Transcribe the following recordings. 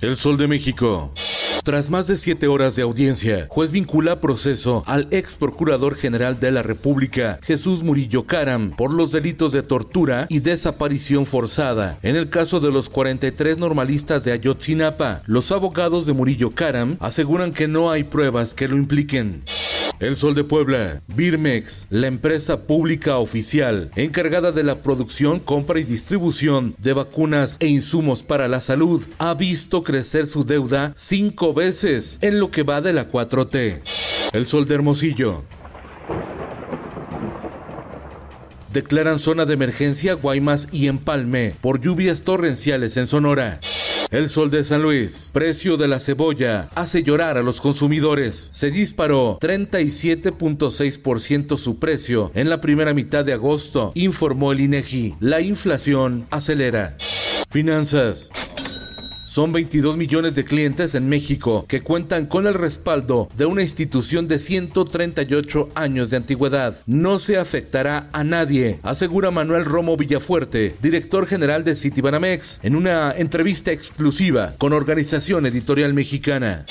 El Sol de México. Tras más de siete horas de audiencia, juez vincula a proceso al ex procurador general de la República, Jesús Murillo Caram, por los delitos de tortura y desaparición forzada. En el caso de los 43 normalistas de Ayotzinapa, los abogados de Murillo Caram aseguran que no hay pruebas que lo impliquen. El Sol de Puebla, Birmex, la empresa pública oficial encargada de la producción, compra y distribución de vacunas e insumos para la salud, ha visto crecer su deuda cinco veces en lo que va de la 4T. El Sol de Hermosillo. Declaran zona de emergencia Guaymas y Empalme por lluvias torrenciales en Sonora. El sol de San Luis. Precio de la cebolla hace llorar a los consumidores. Se disparó 37.6% su precio en la primera mitad de agosto, informó el INEGI. La inflación acelera. Finanzas. Son 22 millones de clientes en México que cuentan con el respaldo de una institución de 138 años de antigüedad. No se afectará a nadie, asegura Manuel Romo Villafuerte, director general de Citibanamex, en una entrevista exclusiva con Organización Editorial Mexicana.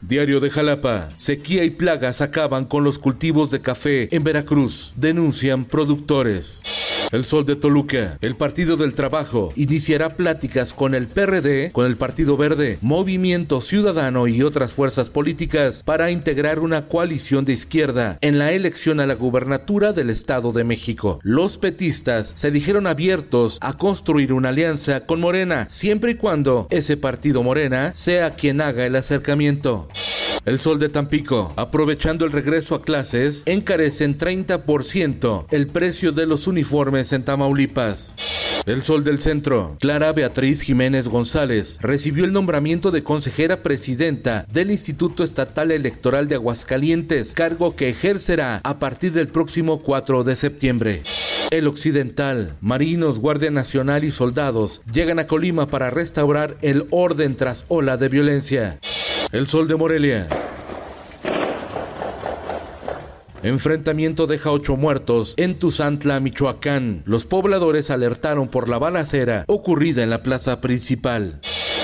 Diario de Jalapa. Sequía y plagas acaban con los cultivos de café en Veracruz, denuncian productores. El Sol de Toluca, el Partido del Trabajo, iniciará pláticas con el PRD, con el Partido Verde, Movimiento Ciudadano y otras fuerzas políticas para integrar una coalición de izquierda en la elección a la gubernatura del Estado de México. Los petistas se dijeron abiertos a construir una alianza con Morena, siempre y cuando ese partido Morena sea quien haga el acercamiento. El Sol de Tampico, aprovechando el regreso a clases, encarecen 30% el precio de los uniformes en Tamaulipas. El Sol del Centro, Clara Beatriz Jiménez González, recibió el nombramiento de consejera presidenta del Instituto Estatal Electoral de Aguascalientes, cargo que ejercerá a partir del próximo 4 de septiembre. El Occidental, marinos, Guardia Nacional y soldados llegan a Colima para restaurar el orden tras ola de violencia. El Sol de Morelia. Enfrentamiento deja ocho muertos en Tuzantla, Michoacán. Los pobladores alertaron por la balacera ocurrida en la plaza principal.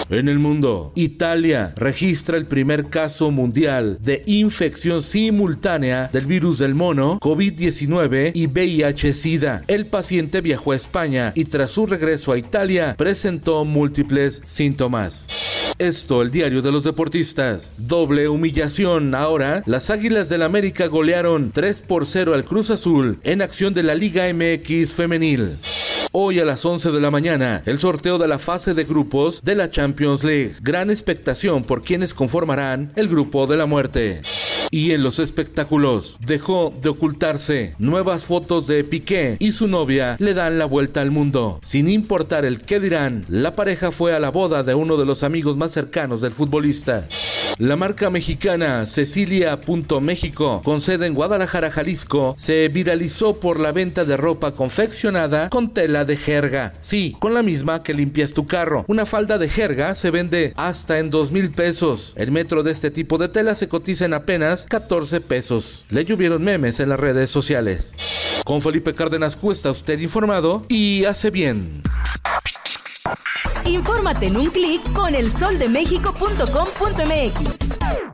En el mundo, Italia registra el primer caso mundial de infección simultánea del virus del mono, COVID-19 y VIH-Sida. El paciente viajó a España y tras su regreso a Italia presentó múltiples síntomas. Esto, el diario de los deportistas. Doble humillación. Ahora, las Águilas del América golearon 3 por 0 al Cruz Azul en acción de la Liga MX femenil. Hoy a las 11 de la mañana, el sorteo de la fase de grupos de la Champions League. Gran expectación por quienes conformarán el grupo de la muerte. Y en los espectáculos, dejó de ocultarse. Nuevas fotos de Piqué y su novia le dan la vuelta al mundo. Sin importar el qué dirán, la pareja fue a la boda de uno de los amigos más cercanos del futbolista. La marca mexicana Cecilia.México, con sede en Guadalajara, Jalisco, se viralizó por la venta de ropa confeccionada con tela de jerga. Sí, con la misma que limpias tu carro. Una falda de jerga se vende hasta en dos mil pesos. El metro de este tipo de tela se cotiza en apenas 14 pesos. Le llovieron memes en las redes sociales. Con Felipe Cárdenas Cuesta, usted informado y hace bien. Infórmate en un clic con elsoldemexico.com.mx.